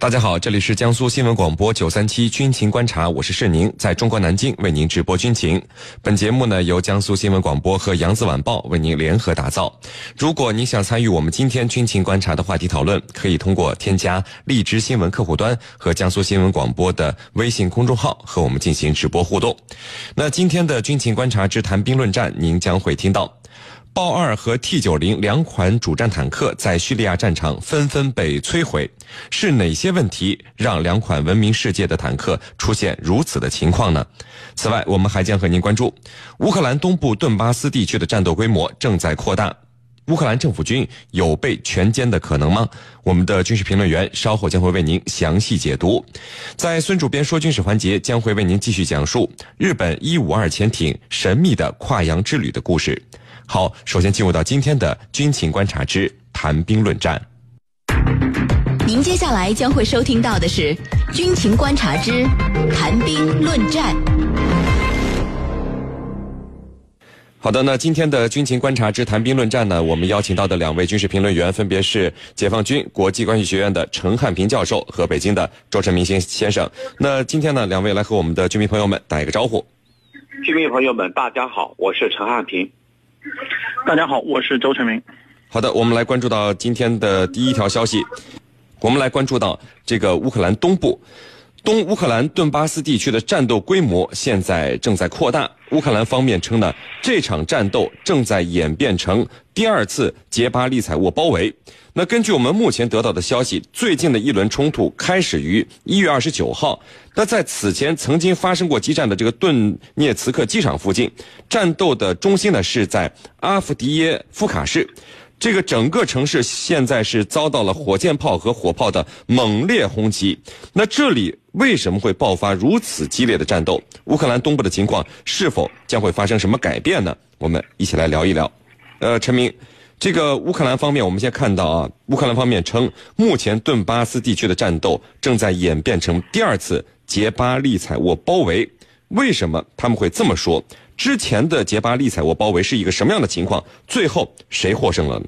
大家好，这里是江苏新闻广播九三七军情观察，我是世宁，在中国南京为您直播军情。本节目呢由江苏新闻广播和扬子晚报为您联合打造。如果您想参与我们今天军情观察的话题讨论，可以通过添加荔枝新闻客户端和江苏新闻广播的微信公众号和我们进行直播互动。那今天的军情观察之谈兵论战，您将会听到。豹二和 T 九零两款主战坦克在叙利亚战场纷纷被摧毁，是哪些问题让两款闻名世界的坦克出现如此的情况呢？此外，我们还将和您关注乌克兰东部顿巴斯地区的战斗规模正在扩大，乌克兰政府军有被全歼的可能吗？我们的军事评论员稍后将会为您详细解读。在孙主编说军事环节，将会为您继续讲述日本一五二潜艇神秘的跨洋之旅的故事。好，首先进入到今天的军情观察之谈兵论战。您接下来将会收听到的是军情观察之谈兵论战。好的，那今天的军情观察之谈兵论战呢，我们邀请到的两位军事评论员分别是解放军国际关系学院的陈汉平教授和北京的周成明先先生。那今天呢，两位来和我们的军迷朋友们打一个招呼。军迷朋友们，大家好，我是陈汉平。大家好，我是周成明。好的，我们来关注到今天的第一条消息。我们来关注到这个乌克兰东部，东乌克兰顿巴斯地区的战斗规模现在正在扩大。乌克兰方面称呢，这场战斗正在演变成第二次杰巴利采沃包围。那根据我们目前得到的消息，最近的一轮冲突开始于一月二十九号。那在此前曾经发生过激战的这个顿涅茨克机场附近，战斗的中心呢是在阿夫迪耶夫卡市。这个整个城市现在是遭到了火箭炮和火炮的猛烈轰击。那这里为什么会爆发如此激烈的战斗？乌克兰东部的情况是否将会发生什么改变呢？我们一起来聊一聊。呃，陈明，这个乌克兰方面，我们先看到啊，乌克兰方面称，目前顿巴斯地区的战斗正在演变成第二次杰巴利采沃包围。为什么他们会这么说？之前的杰巴利采沃包围是一个什么样的情况？最后谁获胜了呢？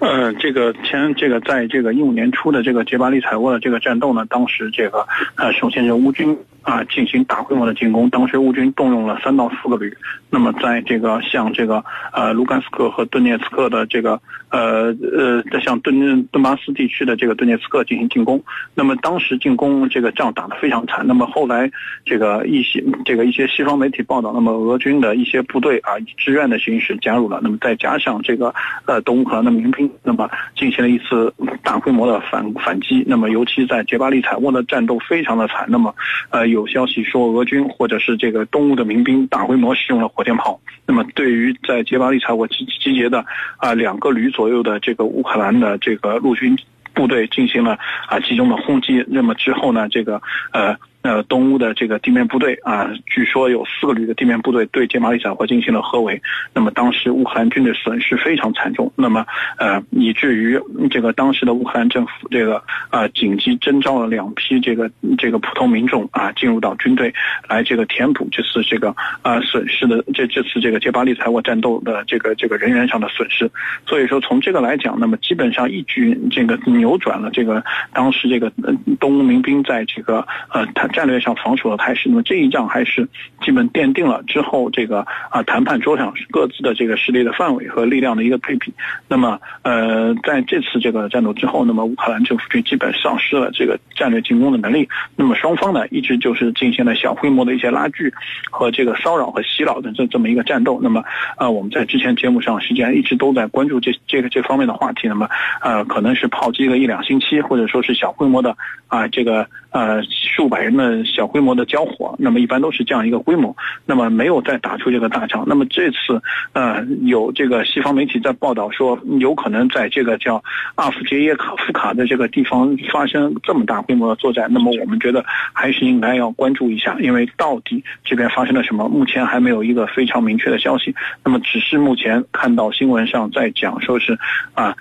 呃，这个前这个在这个一五年初的这个杰巴利采沃的这个战斗呢，当时这个呃，首先是乌军。啊，进行大规模的进攻。当时乌军动用了三到四个旅，那么在这个向这个呃卢甘斯克和顿涅茨克的这个呃呃，在向顿顿巴斯地区的这个顿涅茨克进行进攻。那么当时进攻这个仗打得非常惨。那么后来这个一些这个一些西方媒体报道，那么俄军的一些部队啊以志愿的形式加入了。那么再加上这个呃东乌克兰的民兵，那么进行了一次大规模的反反击。那么尤其在杰巴利采沃的战斗非常的惨。那么呃有。有消息说，俄军或者是这个东乌的民兵大规模使用了火箭炮。那么，对于在杰巴利采沃集集结的啊两个旅左右的这个乌克兰的这个陆军部队进行了啊集中的轰击。那么之后呢，这个呃。呃，东乌的这个地面部队啊，据说有四个旅的地面部队对杰马里采沃进行了合围。那么当时乌克兰军队损失非常惨重。那么呃，以至于这个当时的乌克兰政府这个啊紧急征召了两批这个这个普通民众啊进入到军队来这个填补这次这个啊损失的这这次这个杰巴利采沃战斗的这个这个人员上的损失。所以说从这个来讲，那么基本上一举这个扭转了这个当时这个东乌民兵在这个呃他。战略上防守的态势，那么这一仗还是基本奠定了之后这个啊谈判桌上各自的这个实力的范围和力量的一个对比。那么呃在这次这个战斗之后，那么乌克兰政府军基本丧失了这个战略进攻的能力。那么双方呢一直就是进行了小规模的一些拉锯和这个骚扰和洗脑的这这么一个战斗。那么啊我们在之前节目上实际上一直都在关注这这个这方面的话题。那么呃可能是炮击个一两星期，或者说是小规模的啊这个。呃，数百人的小规模的交火，那么一般都是这样一个规模，那么没有再打出这个大仗。那么这次，呃，有这个西方媒体在报道说，有可能在这个叫阿夫杰耶卡夫卡的这个地方发生这么大规模的作战。那么我们觉得还是应该要关注一下，因为到底这边发生了什么，目前还没有一个非常明确的消息。那么只是目前看到新闻上在讲，说是啊。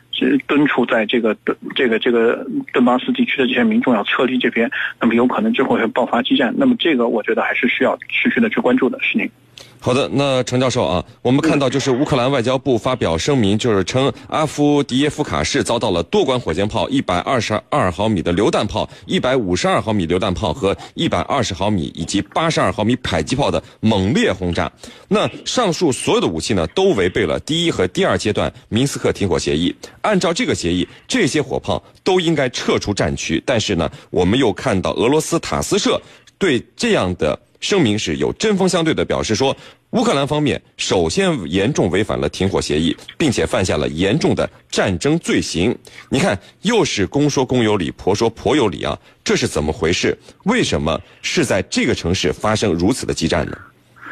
敦促在这个这个这个顿巴斯地区的这些民众要撤离这边，那么有可能之后会爆发激战。那么这个我觉得还是需要持续的去关注的，是您。好的，那程教授啊，我们看到就是乌克兰外交部发表声明，就是称阿夫迪耶夫卡市遭到了多管火箭炮、一百二十二毫米的榴弹炮、一百五十二毫米榴弹炮和一百二十毫米以及八十二毫米迫击炮的猛烈轰炸。那上述所有的武器呢，都违背了第一和第二阶段明斯克停火协议。按照这个协议，这些火炮都应该撤出战区。但是呢，我们又看到俄罗斯塔斯社对这样的声明是有针锋相对的表示说。乌克兰方面首先严重违反了停火协议，并且犯下了严重的战争罪行。你看，又是公说公有理，婆说婆有理啊，这是怎么回事？为什么是在这个城市发生如此的激战呢？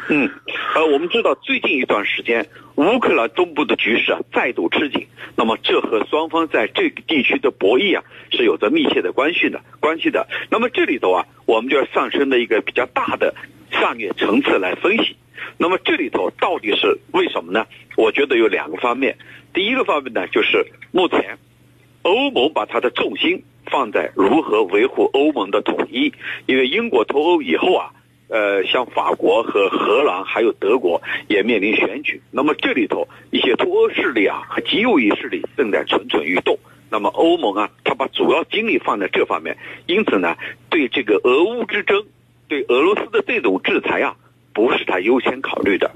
嗯，呃，我们知道最近一段时间，乌克兰东部的局势啊再度吃紧，那么这和双方在这个地区的博弈啊是有着密切的关系的关系的。那么这里头啊，我们就要上升的一个比较大的战略层次来分析。那么这里头到底是为什么呢？我觉得有两个方面。第一个方面呢，就是目前欧盟把它的重心放在如何维护欧盟的统一。因为英国脱欧以后啊，呃，像法国和荷兰还有德国也面临选举。那么这里头一些脱欧势力啊和极右翼势力正在蠢蠢欲动。那么欧盟啊，他把主要精力放在这方面，因此呢，对这个俄乌之争，对俄罗斯的这种制裁啊。不是他优先考虑的，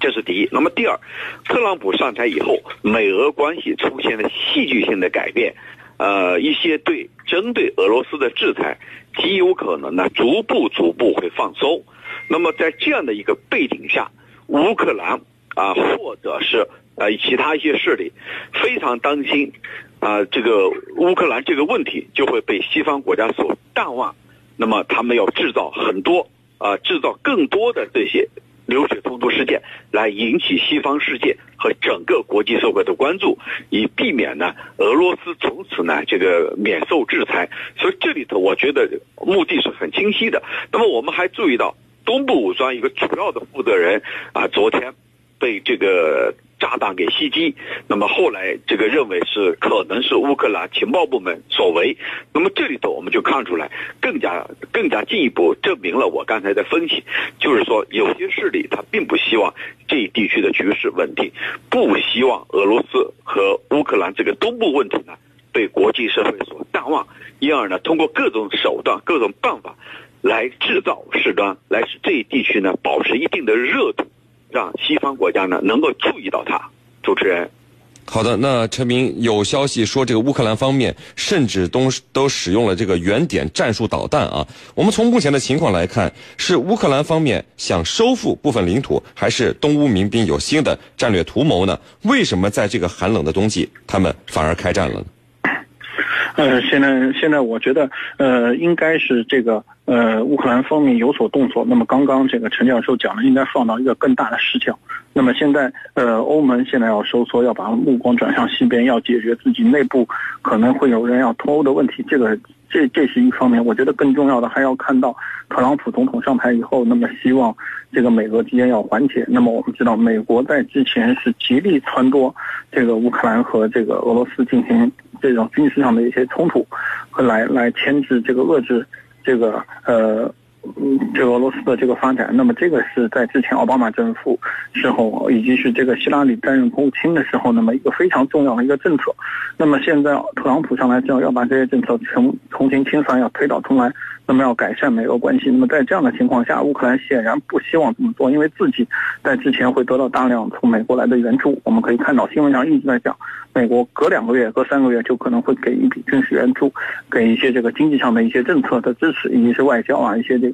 这是第一。那么第二，特朗普上台以后，美俄关系出现了戏剧性的改变，呃，一些对针对俄罗斯的制裁极有可能呢逐步逐步会放松。那么在这样的一个背景下，乌克兰啊，或者是呃其他一些势力非常担心啊，这个乌克兰这个问题就会被西方国家所淡忘，那么他们要制造很多。啊，制造更多的这些流血冲突事件，来引起西方世界和整个国际社会的关注，以避免呢俄罗斯从此呢这个免受制裁。所以这里头我觉得目的是很清晰的。那么我们还注意到东部武装一个主要的负责人啊，昨天被这个。炸弹给袭击，那么后来这个认为是可能是乌克兰情报部门所为，那么这里头我们就看出来，更加更加进一步证明了我刚才的分析，就是说有些势力他并不希望这一地区的局势稳定，不希望俄罗斯和乌克兰这个东部问题呢被国际社会所淡忘，因而呢通过各种手段、各种办法来制造事端，来使这一地区呢保持一定的热度。让西方国家呢能够注意到它。主持人，好的。那陈明有消息说，这个乌克兰方面甚至都都使用了这个原点战术导弹啊。我们从目前的情况来看，是乌克兰方面想收复部分领土，还是东乌民兵有新的战略图谋呢？为什么在这个寒冷的冬季，他们反而开战了？呃，现在现在我觉得，呃，应该是这个。呃，乌克兰方面有所动作。那么刚刚这个陈教授讲的，应该放到一个更大的视角。那么现在，呃，欧盟现在要收缩，要把目光转向西边，要解决自己内部可能会有人要脱欧的问题。这个，这这是一方面。我觉得更重要的还要看到特朗普总统上台以后，那么希望这个美俄之间要缓解。那么我们知道，美国在之前是极力撺掇这个乌克兰和这个俄罗斯进行这种军事上的一些冲突，和来来牵制这个遏制。这个呃，嗯，这俄罗斯的这个发展，那么这个是在之前奥巴马政府时候，以及是这个希拉里担任国务卿的时候，那么一个非常重要的一个政策。那么现在特朗普上来之后，要把这些政策重重新清算，要推倒重来。那么要改善美俄关系，那么在这样的情况下，乌克兰显然不希望这么做，因为自己在之前会得到大量从美国来的援助。我们可以看到新闻上一直在讲，美国隔两个月、隔三个月就可能会给一笔军事援助，给一些这个经济上的一些政策的支持，以及是外交啊一些这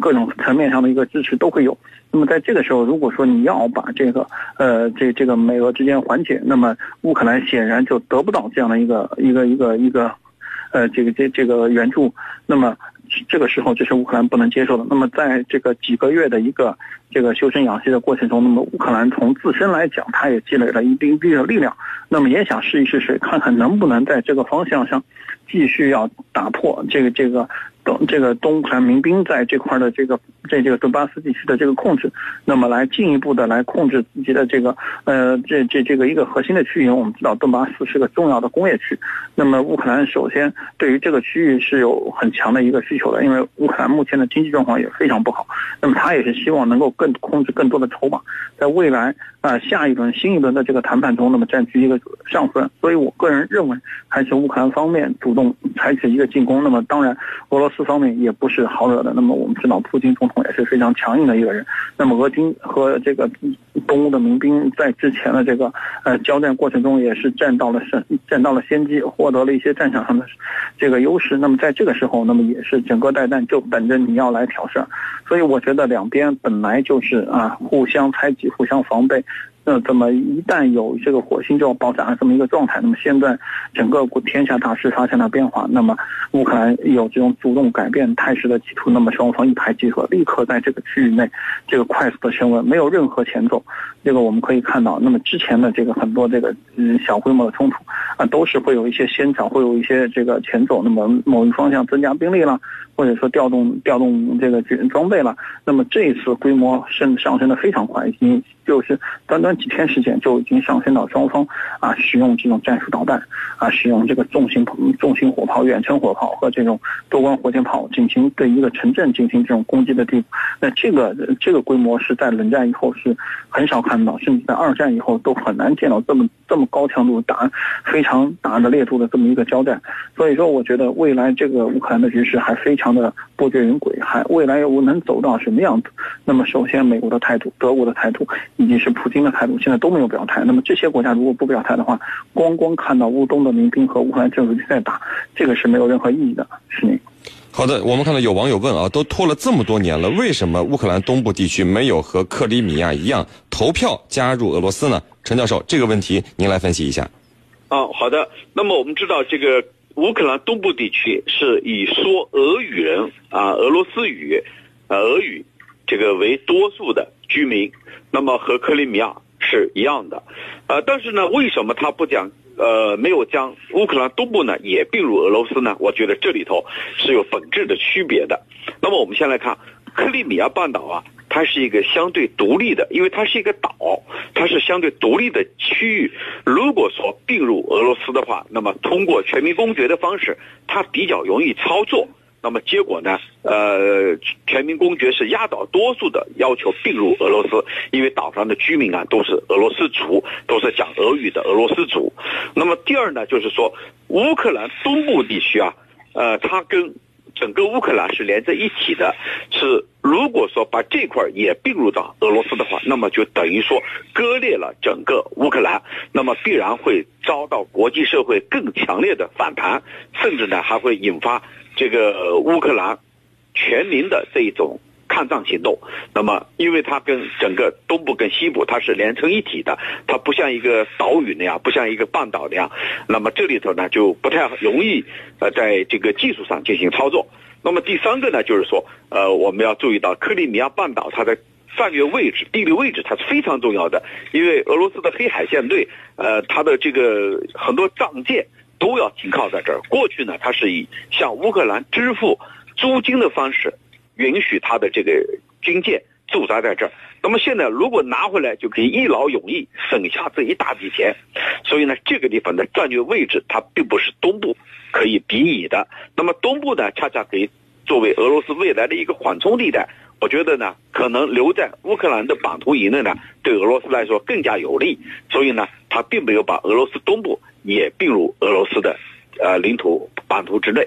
各种层面上的一个支持都会有。那么在这个时候，如果说你要把这个呃这这个美俄之间缓解，那么乌克兰显然就得不到这样的一个一个一个一个呃这个这这个援助，那么。这个时候，这是乌克兰不能接受的。那么，在这个几个月的一个这个修身养息的过程中，那么乌克兰从自身来讲，它也积累了一定的力量。那么也想试一试水，看看能不能在这个方向上继续要打破这个这个东这个东韩民兵在这块的这个对这个顿巴斯地区的这个控制，那么来进一步的来控制自己的这个呃这这这个一个核心的区域。我们知道顿巴斯是个重要的工业区，那么乌克兰首先对于这个区域是有很强的一个需求的，因为乌克兰目前的经济状况也非常不好，那么他也是希望能够更控制更多的筹码，在未来啊下一轮新一轮的这个谈判中，那么占据一个上分。所以我个人认为，还是乌克兰方面主动采取一个进攻。那么当然，俄罗斯方面也不是好惹的。那么我们知道，普京总统也是非常强硬的一个人。那么俄军和这个东欧的民兵在之前的这个呃交战过程中，也是占到了胜，占到了先机，获得了一些战场上的这个优势。那么在这个时候，那么也是整个带弹，就等着你要来挑事儿。所以我觉得两边本来就是啊，互相猜忌，互相防备。那这么一旦有这个火星就要爆炸的这么一个状态，那么现在整个天下大势发生了变化，那么乌克兰有这种主动改变态势的企图，那么双方一拍即合，立刻在这个区域内这个快速的升温，没有任何前奏。这个我们可以看到，那么之前的这个很多这个嗯小规模的冲突啊，都是会有一些先兆，会有一些这个前奏，那么某一方向增加兵力了，或者说调动调动这个军装备了，那么这一次规模升上升的非常快，已经就是短短几天时间就已经上升到双方啊使用这种战术导弹啊，使用这个重型重型火炮、远程火炮和这种多管火箭炮进行对一个城镇进行这种攻击的地步。那这个这个规模是在冷战以后是很少看到。甚至在二战以后都很难见到这么这么高强度打非常大的烈度的这么一个交战，所以说我觉得未来这个乌克兰的局势还非常的波谲云诡，还未来又能走到什么样子？那么首先美国的态度、德国的态度以及是普京的态度现在都没有表态。那么这些国家如果不表态的话，光光看到乌东的民兵和乌克兰政府军在打，这个是没有任何意义的。是您。好的，我们看到有网友问啊，都拖了这么多年了，为什么乌克兰东部地区没有和克里米亚一样投票加入俄罗斯呢？陈教授，这个问题您来分析一下。啊，好的。那么我们知道，这个乌克兰东部地区是以说俄啊，俄罗斯语，呃，俄语这个为多数的居民，那么和克里米亚是一样的，呃，但是呢，为什么他不讲？呃，没有将乌克兰东部呢也并入俄罗斯呢？我觉得这里头是有本质的区别的。那么我们先来看克里米亚半岛啊，它是一个相对独立的，因为它是一个岛，它是相对独立的区域。如果说并入俄罗斯的话，那么通过全民公决的方式，它比较容易操作。那么结果呢？呃，全民公决是压倒多数的要求并入俄罗斯，因为岛上的居民啊都是俄罗斯族，都是讲俄语的俄罗斯族。那么第二呢，就是说乌克兰东部地区啊，呃，它跟整个乌克兰是连在一起的。是如果说把这块也并入到俄罗斯的话，那么就等于说割裂了整个乌克兰，那么必然会遭到国际社会更强烈的反弹，甚至呢还会引发。这个乌克兰全民的这一种抗战行动，那么因为它跟整个东部跟西部它是连成一体的，它不像一个岛屿那样，不像一个半岛那样，那么这里头呢就不太容易呃在这个技术上进行操作。那么第三个呢就是说，呃我们要注意到克里米亚半岛它的战略位置、地理位置它是非常重要的，因为俄罗斯的黑海舰队，呃它的这个很多战舰。都要停靠在这儿。过去呢，它是以向乌克兰支付租金的方式，允许他的这个军舰驻扎在这儿。那么现在如果拿回来，就可以一劳永逸，省下这一大笔钱。所以呢，这个地方的战略位置它并不是东部可以比拟的。那么东部呢，恰恰可以作为俄罗斯未来的一个缓冲地带。我觉得呢，可能留在乌克兰的版图以内呢，对俄罗斯来说更加有利。所以呢，他并没有把俄罗斯东部。也并入俄罗斯的，呃，领土版图之内。